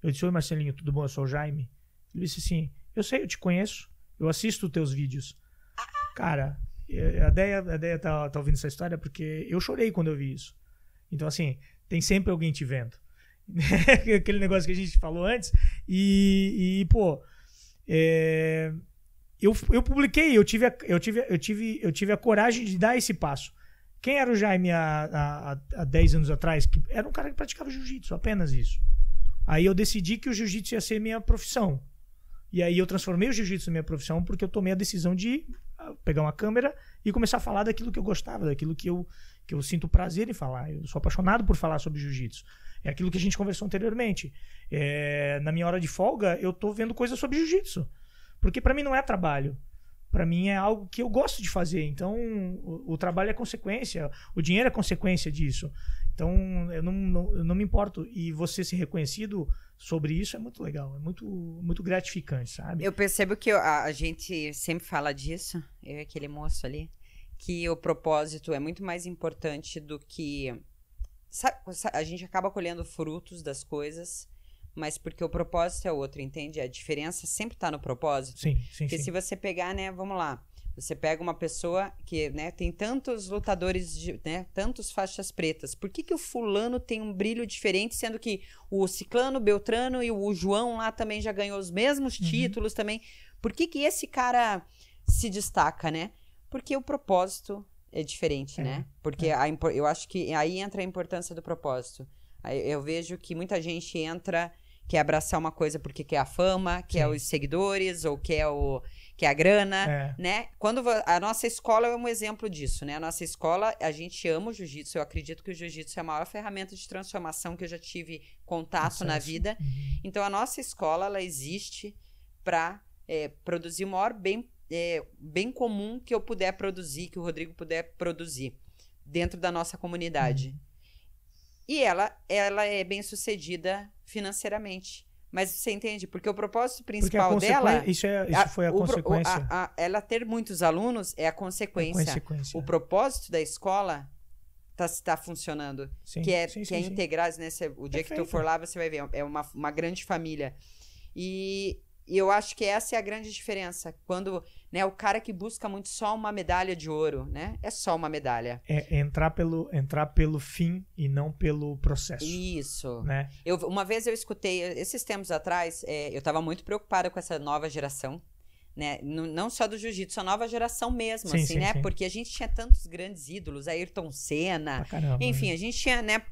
eu disse: Oi, Marcelinho, tudo bom? Eu sou o Jaime. Ele disse assim: Eu sei, eu te conheço. Eu assisto teus vídeos. Cara, eh, a Deia, a Deia tá, tá ouvindo essa história porque eu chorei quando eu vi isso. Então, assim, tem sempre alguém te vendo. Aquele negócio que a gente falou antes. E, e, pô, é, eu, eu publiquei, eu tive, a, eu, tive, eu, tive, eu tive a coragem de dar esse passo. Quem era o Jaime há, há, há 10 anos atrás? Que era um cara que praticava jiu-jitsu, apenas isso. Aí eu decidi que o jiu-jitsu ia ser minha profissão. E aí eu transformei o jiu-jitsu na minha profissão porque eu tomei a decisão de ah, pegar uma câmera e começar a falar daquilo que eu gostava, daquilo que eu, que eu sinto prazer em falar. Eu sou apaixonado por falar sobre jiu-jitsu. É aquilo que a gente conversou anteriormente. É, na minha hora de folga, eu tô vendo coisas sobre jiu-jitsu. Porque para mim não é trabalho. Para mim é algo que eu gosto de fazer. Então, o, o trabalho é consequência, o dinheiro é consequência disso. Então, eu não, não, eu não me importo. E você ser reconhecido sobre isso é muito legal, é muito, muito gratificante, sabe? Eu percebo que a, a gente sempre fala disso, eu e aquele moço ali, que o propósito é muito mais importante do que. sabe, a gente acaba colhendo frutos das coisas, mas porque o propósito é outro, entende? A diferença sempre tá no propósito. Sim, sim, Porque sim. se você pegar, né, vamos lá, você pega uma pessoa que, né, tem tantos lutadores, de, né, tantos faixas pretas. Por que que o fulano tem um brilho diferente, sendo que o ciclano, Beltrano e o João lá também já ganhou os mesmos Uhum. títulos também? Por que que esse cara se destaca, né? Porque o propósito é diferente, É, né? Porque a impo- eu acho que aí entra a importância do propósito. Eu vejo que muita gente entra quer abraçar uma coisa porque quer a fama, quer Sim. os seguidores ou quer o quer a grana, É. né? Quando a nossa escola é um exemplo disso, né? A nossa escola, a gente ama o jiu-jitsu. Eu acredito que o jiu-jitsu é a maior ferramenta de transformação que eu já tive contato na vida. Uhum. Então a nossa escola ela existe para produzir o maior bem, é, bem comum que eu puder produzir, que o Rodrigo puder produzir dentro da nossa comunidade. Uhum. E ela, ela é bem sucedida financeiramente. Mas você entende? Porque o propósito principal dela. isso, é, isso a- foi a o consequência. a- a- ela ter muitos alunos é a consequência. consequência. O propósito da escola tá, tá funcionando Sim, que é, sim, que sim, é integrar, né? Cê- o dia que tu for lá, você vai ver. É uma, uma grande família. E, e eu acho que essa é a grande diferença. Quando né, o cara que busca muito só uma medalha de ouro, né? É só uma medalha. É entrar pelo, entrar pelo fim e não pelo processo. Isso. Né? Eu, uma vez eu escutei, esses tempos atrás, é, eu estava muito preocupada com essa nova geração. Né? Não só do jiu-jitsu, a nova geração mesmo, Sim, assim, sim, né? sim. Porque a gente tinha tantos grandes ídolos, Ayrton Senna, Pra caramba. Enfim, né? a gente tinha, né,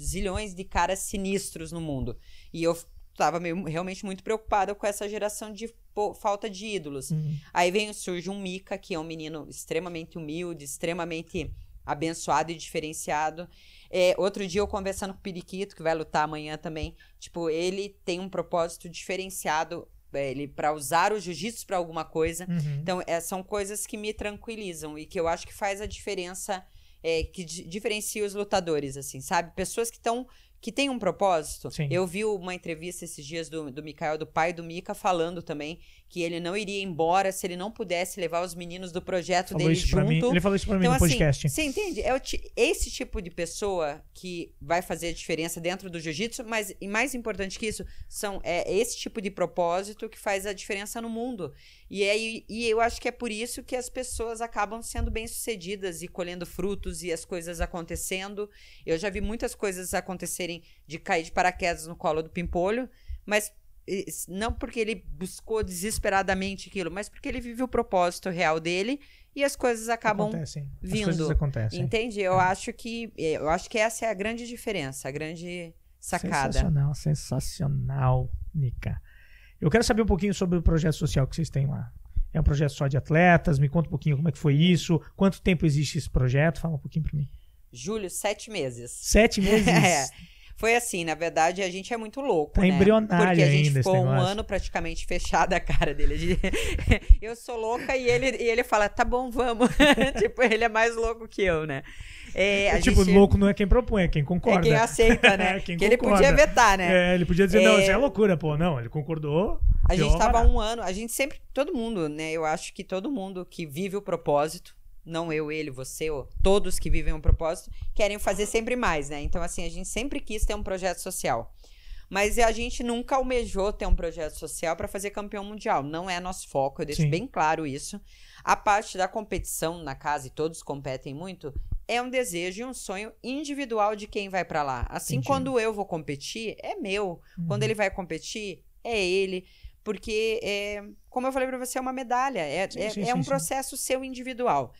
zilhões de caras sinistros no mundo. E eu tava meio, realmente muito preocupada com essa geração de falta de ídolos. Uhum. Aí vem, surge um Mika, que é um menino extremamente humilde, extremamente abençoado e diferenciado. É, outro dia eu conversando com o Periquito, que vai lutar amanhã também. Tipo, ele tem um propósito diferenciado é, ele para usar o jiu-jitsu para alguma coisa. Uhum. Então, é, são coisas que me tranquilizam e que eu acho que faz a diferença, é, que di- diferencia os lutadores, assim, sabe? Pessoas que estão. Que tem um propósito. Sim. Eu vi uma entrevista esses dias do, do Mikael, do pai do Mika, falando também que ele não iria embora se ele não pudesse levar os meninos do projeto Falou dele junto. Ele falou isso pra mim Então, no assim, podcast. você entende? É esse tipo de pessoa que vai fazer a diferença dentro do jiu-jitsu, mas e mais importante que isso, são é esse tipo de propósito que faz a diferença no mundo. E, aí, e eu acho que é por isso que as pessoas acabam sendo bem-sucedidas e colhendo frutos e as coisas acontecendo. Eu já vi muitas coisas acontecerem de cair de paraquedas no colo do pimpolho, mas não porque ele buscou desesperadamente aquilo, mas porque ele vive o propósito real dele e as coisas acabam acontecem. As vindo. coisas acontecem. Entende? Eu acho que eu acho que essa é a grande diferença, a grande sacada. Sensacional, sensacional, Nica. Eu quero saber um pouquinho sobre o projeto social que vocês têm lá. É um projeto só de atletas? Me conta um pouquinho como é que foi isso. Quanto tempo existe esse projeto? Fala um pouquinho pra mim. Julho, sete meses. Sete meses? É. Foi assim, na verdade, a gente é muito louco, Tá né? embrionário Porque a gente ficou um negócio. ano praticamente fechado a cara dele. Eu sou louca e ele, e ele fala, tá bom, vamos. tipo, ele é mais louco que eu, né? É, a É, tipo, gente- louco não é quem propõe, é quem É concorda. quem aceita, né? É quem que ele podia vetar, né? É, ele podia dizer, não, É. isso é loucura, pô. Não, ele concordou. A gente tava um ano, a gente sempre, todo mundo, né? Eu acho que todo mundo que vive o propósito, não eu, ele, você, ou todos que vivem um propósito, querem fazer sempre mais, né? Então, assim, a gente sempre quis ter um projeto social. Mas a gente nunca almejou ter um projeto social para fazer campeão mundial. Não é nosso foco, eu deixo Sim. bem claro isso. A parte da competição na casa, e todos competem muito, é um desejo e um sonho individual de quem vai para lá. Assim, Entendi. quando eu vou competir, é meu. Quando Uhum. ele vai competir, é ele. Porque, é, como eu falei pra você, é uma medalha. É, Sim, é, sim, é sim, um sim. processo seu individual.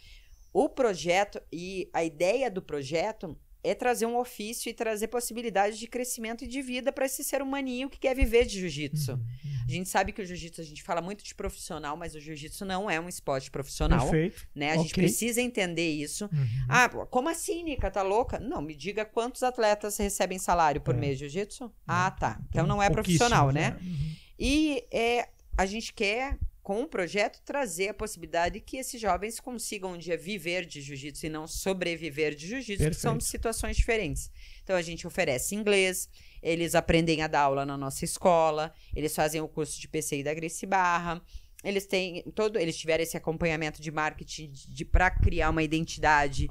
O projeto e a ideia do projeto é trazer um ofício e trazer possibilidades de crescimento e de vida para esse ser humaninho que quer viver de jiu-jitsu. Uhum, A gente sabe que o jiu-jitsu, a gente fala muito de profissional, mas o jiu-jitsu não é um esporte profissional. Perfeito. Né? A gente Ok. precisa entender isso. Uhum. Ah, como assim, Nica? Tá louca? Não, me diga quantos atletas recebem salário por É. mês de jiu-jitsu? Ah, tá. Então não é profissional, né? Uhum. E é, a gente quer, com o projeto, trazer a possibilidade que esses jovens consigam um dia viver de jiu-jitsu e não sobreviver de jiu-jitsu, que são situações diferentes. Então a gente oferece inglês, eles aprendem a dar aula na nossa escola, eles fazem o curso de PCI da Grace Barra. Eles têm todo, eles tiveram esse acompanhamento de marketing de, para criar uma identidade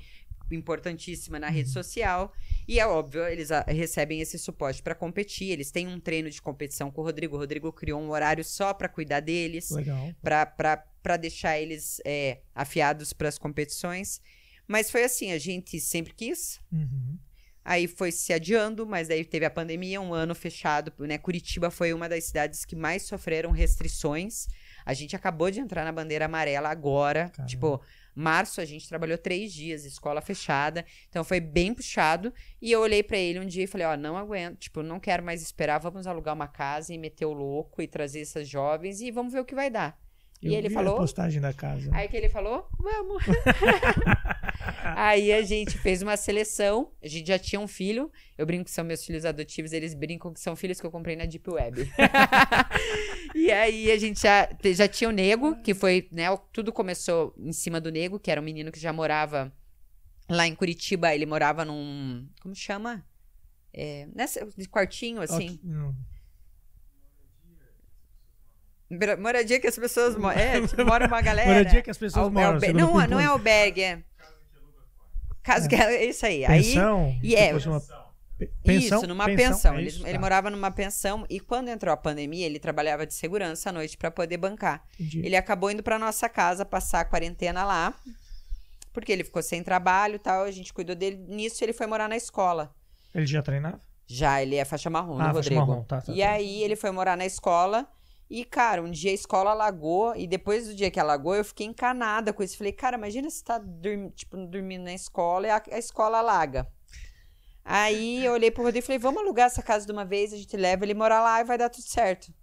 importantíssima na Uhum. rede social. E é óbvio, eles ah, recebem esse suporte para competir. Eles têm um treino de competição com o Rodrigo. O Rodrigo criou um horário só para cuidar deles, para deixar eles é, afiados para as competições. Mas foi assim, a gente sempre quis. Uhum. Aí foi se adiando, mas daí teve a pandemia, um ano fechado, né? Curitiba foi uma das cidades que mais sofreram restrições. A gente acabou de entrar na bandeira amarela agora, Caramba. tipo, março a gente trabalhou três dias, escola fechada, então foi bem puxado. E eu olhei pra ele um dia e falei, ó, não aguento, tipo, não quero mais esperar, vamos alugar uma casa e meter o louco e trazer essas jovens e vamos ver o que vai dar. E Eu ele vi falou? a postagem da casa. Aí que ele falou, vamos. Aí a gente fez uma seleção. A gente já tinha um filho. Eu brinco que são meus filhos adotivos, eles brincam que são filhos que eu comprei na Deep Web. e aí a gente já, já tinha o Nego, que foi, né? Tudo começou em cima do Nego, que era um menino que já morava lá em Curitiba. Ele morava num. Como chama? É, nessa, quartinho, assim. Não. Moradia que as pessoas moram. É, tipo, mora uma galera. Moradia que as pessoas Albe- moram. Não, o não é albergue, é. Caso que é isso aí. Aí, Pensão? e é- pe- Pensão? isso, numa pensão. é Ele, isso? ele Tá, morava numa pensão e quando entrou a pandemia, ele trabalhava de segurança à noite pra poder bancar. entendi. Ele acabou indo pra nossa casa passar a quarentena lá, porque ele ficou sem trabalho e tal. A gente cuidou dele. Nisso, ele foi morar na escola. Ele já treinava? Já, ele é faixa marrom, Ah, Rodrigo. marrom, tá, tá, e tá. aí ele foi morar na escola. E, cara, um dia a escola alagou, e depois do dia que alagou, eu fiquei encanada com isso. Falei, cara, imagina se tá dormi- tipo, dormindo na escola e a, a escola alaga. Aí eu olhei pro Rodrigo e falei, vamos alugar essa casa de uma vez, a gente leva ele morar lá e vai dar tudo certo.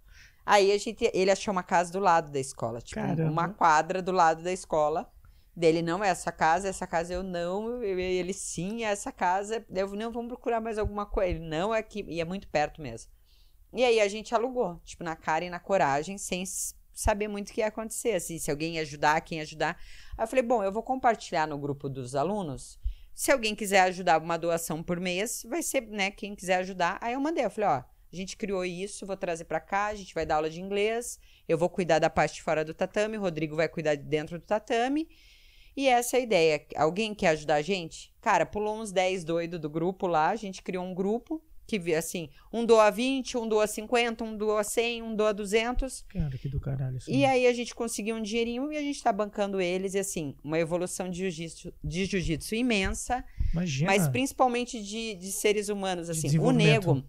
Aí a gente, ele achou uma casa do lado da escola, tipo, Caramba. uma quadra do lado da escola. Dele não é essa casa, essa casa eu não, ele sim, é essa casa. Eu não, vamos procurar mais alguma coisa. Ele não é aqui, e é muito perto mesmo. E aí a gente alugou, tipo, na cara e na coragem, sem saber muito o que ia acontecer, assim, se alguém ia ajudar, quem ia ajudar. Aí eu falei, bom, eu vou compartilhar no grupo dos alunos. Se alguém quiser ajudar uma doação por mês, vai ser, né, quem quiser ajudar. Aí eu mandei, eu falei, ó, a gente criou isso, vou trazer pra cá, a gente vai dar aula de inglês Eu vou cuidar da parte de fora do tatame, o Rodrigo vai cuidar de dentro do tatame. E essa é a ideia. Alguém quer ajudar a gente? Cara, pulou uns 10 doidos do grupo lá, a gente criou um grupo que, assim, um doa 20, um doa 50, um doa 100, um doa 200. Cara, que do caralho. Assim. E aí a gente conseguiu um dinheirinho e a gente tá bancando eles. E, assim, uma evolução de jiu-jitsu de jiu imensa. Imagina. Mas principalmente de, de seres humanos, De assim. O desenvolvimento. Nego,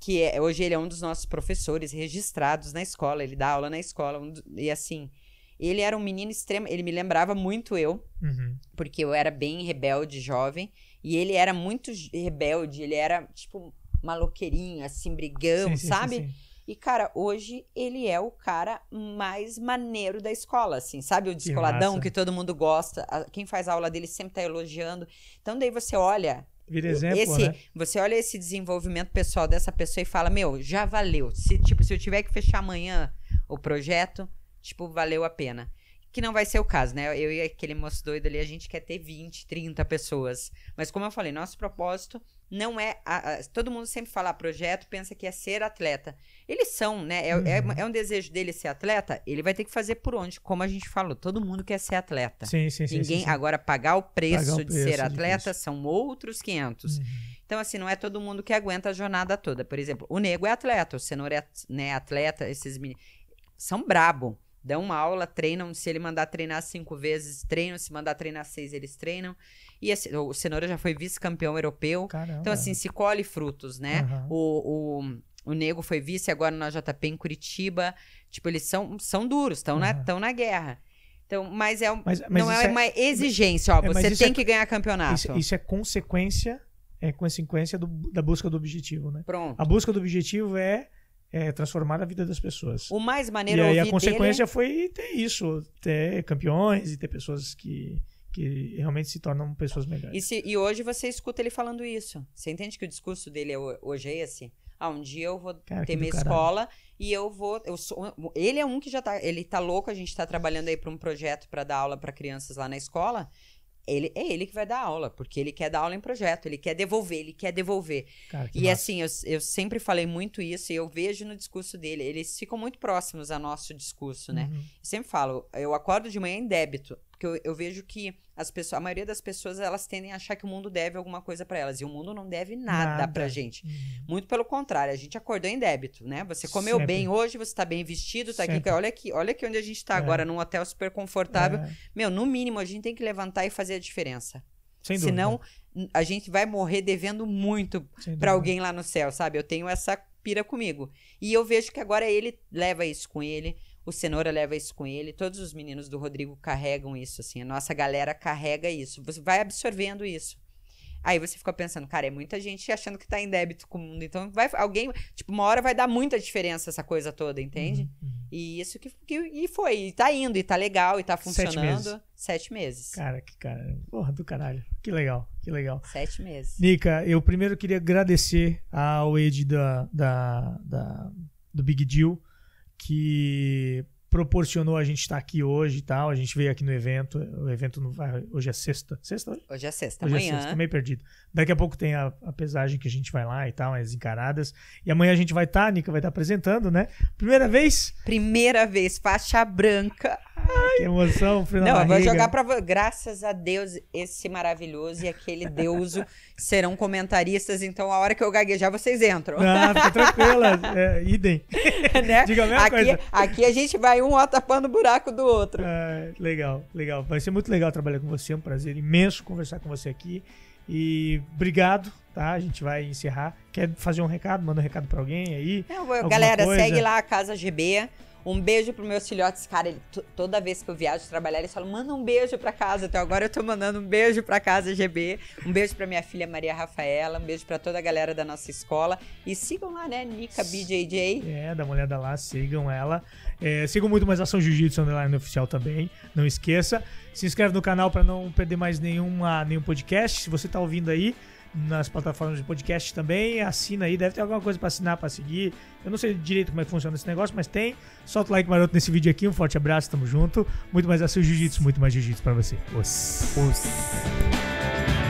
que é, hoje ele é um dos nossos professores registrados na escola. Ele dá aula na escola. um e, assim, ele era um menino extremo. Ele me lembrava muito eu Uhum. porque eu era bem rebelde jovem e ele era muito rebelde, ele era tipo maloqueirinho, assim, brigão, Sim, sim, sabe? sim. E cara, hoje ele é o cara mais maneiro da escola, assim, sabe? O descoladão massa. que todo mundo gosta, quem faz aula dele sempre tá elogiando. Então daí você olha Vira exemplo, esse, né? você olha esse desenvolvimento pessoal dessa pessoa e fala: Meu, já valeu. Se, tipo, se eu tiver que fechar amanhã o projeto, tipo, valeu a pena. Que não vai ser o caso, né? Eu e aquele moço doido ali, a gente quer ter 20, 30 pessoas. Mas como eu falei, nosso propósito não é. a- a- todo mundo sempre fala "Ah, projeto, pensa que é ser atleta. Eles são, né? É, é- Uhum. é um desejo dele ser atleta, ele vai ter que fazer por onde? Como a gente falou, todo mundo quer ser atleta. Sim, sim, sim. Ninguém, sim, sim. agora, pagar o preço Pagar o de preço ser é atleta são outros 500. Uhum. Então, assim, não é todo mundo que aguenta a jornada toda. Por exemplo, o nego é atleta, o cenoura é né, atleta, esses meninos. São brabo. Dão uma aula, treinam. Se ele mandar treinar cinco vezes, treinam. Se mandar treinar seis, eles treinam. E esse- o cenoura já foi vice-campeão europeu. Caramba. Então, assim, se colhe frutos, né? Aham. O, o, o Nego foi vice agora na JP em Curitiba. Tipo, eles são, são duros, estão na, Aham. tão na guerra. Então, mas, é, um- Mas- mas não é é- uma exigência, ó. é, você tem é- que ganhar campeonato. Isso, isso é consequência, é consequência do- da busca do objetivo, né? Pronto. A busca do objetivo é, é transformar a vida das pessoas. O mais E maneiro é aí a ouvir consequência dele... foi ter isso, ter campeões e ter pessoas que, que realmente se tornam pessoas melhores. E, se- e hoje você escuta ele falando isso. Você entende que o discurso dele é ho- hoje é esse? Ah, um dia eu vou Cara, ter minha caralho. escola e eu vou. Eu sou, ele é um que já tá. Ele tá louco, a gente tá trabalhando aí para um projeto para dar aula para crianças lá na escola. Ele, é ele que vai dar aula, porque ele quer dar aula em projeto, ele quer devolver, ele quer devolver. Cara, que E massa. assim, eu, eu sempre falei muito isso e eu vejo no discurso dele. Eles ficam muito próximos ao nosso discurso, né? Uhum. Eu sempre falo, eu acordo de manhã em débito, porque eu, eu vejo que as pessoas, a maioria das pessoas, elas tendem a achar que o mundo deve alguma coisa pra elas, e o mundo não deve nada, Nada. pra gente. Uhum. Muito pelo contrário, a gente acordou em débito, né? Você comeu Sempre. bem hoje, você tá bem vestido, tá aqui, Sempre. olha aqui, olha aqui onde a gente tá É. agora, num hotel super confortável. É, Meu, no mínimo a gente tem que levantar e fazer a diferença. sem dúvida. Senão, a gente vai morrer devendo muito dúvida. alguém lá no céu, sabe? Eu tenho essa pira comigo. E eu vejo que agora ele leva isso com ele, o Cenoura leva isso com ele, todos os meninos do Rodrigo carregam isso, assim, a nossa galera carrega isso. Você vai absorvendo isso. Aí você fica pensando, cara, é muita gente achando que tá em débito com o mundo. Então, vai, alguém, tipo, uma hora vai dar muita diferença essa coisa toda, entende? Uhum, uhum. E isso que, que. E foi, e tá indo, e tá legal, e tá Sete funcionando. meses. Sete meses. Cara, que cara. Porra, do caralho. Que legal, que legal. Sete meses. Nica, eu primeiro queria agradecer ao Ed da, da, da- do Big Deal, que proporcionou a gente estar aqui hoje e tal. A gente veio aqui no evento. O evento não vai. Hoje é sexta. Sexta hoje? Hoje é sexta. Hoje é Amanhã. sexta, meio perdido. Daqui a pouco tem a, a pesagem que a gente vai lá e tal, as encaradas. E amanhã a gente vai estar, a Nica vai estar apresentando, né? Primeira vez. Primeira vez, faixa branca. Que emoção, frio Não, eu vou jogar pra vo- Graças a Deus, esse maravilhoso e aquele deuso serão comentaristas. Então, a hora que eu gaguejar, vocês entram. Ah, fica tranquila. É, idem. né? Diga a mesma aqui, coisa. aqui a gente vai um ó tapando o buraco do outro. Ah, legal, legal. Vai ser muito legal trabalhar com você. É um prazer imenso conversar com você aqui. E obrigado, tá? A gente vai encerrar. Quer fazer um recado? Manda um recado pra alguém aí. Não, galera, coisa? segue lá a Casa GB. Um beijo pros meus filhotes. Cara, ele- to- toda vez que eu viajo trabalhar, eles falam: manda um beijo pra casa. Então agora eu tô mandando um beijo pra Casa GB. Um beijo pra minha filha Maria Rafaela. Um beijo pra toda a galera da nossa escola. E sigam lá, né? Nica BJJ. É, dá uma olhada lá, sigam ela. É, sigam muito mais Ação Jiu-Jitsu Underline Oficial também. Não esqueça. Se inscreve no canal pra não perder mais nenhuma, nenhum podcast. Se você tá ouvindo aí nas plataformas de podcast também, assina aí. Deve ter alguma coisa pra assinar, pra seguir. Eu não sei direito como é que funciona esse negócio, mas tem. Solta o like maroto nesse vídeo aqui. Um forte abraço, tamo junto. Muito mais Ação Jiu-Jitsu, muito mais Jiu-Jitsu pra você. Os. Os.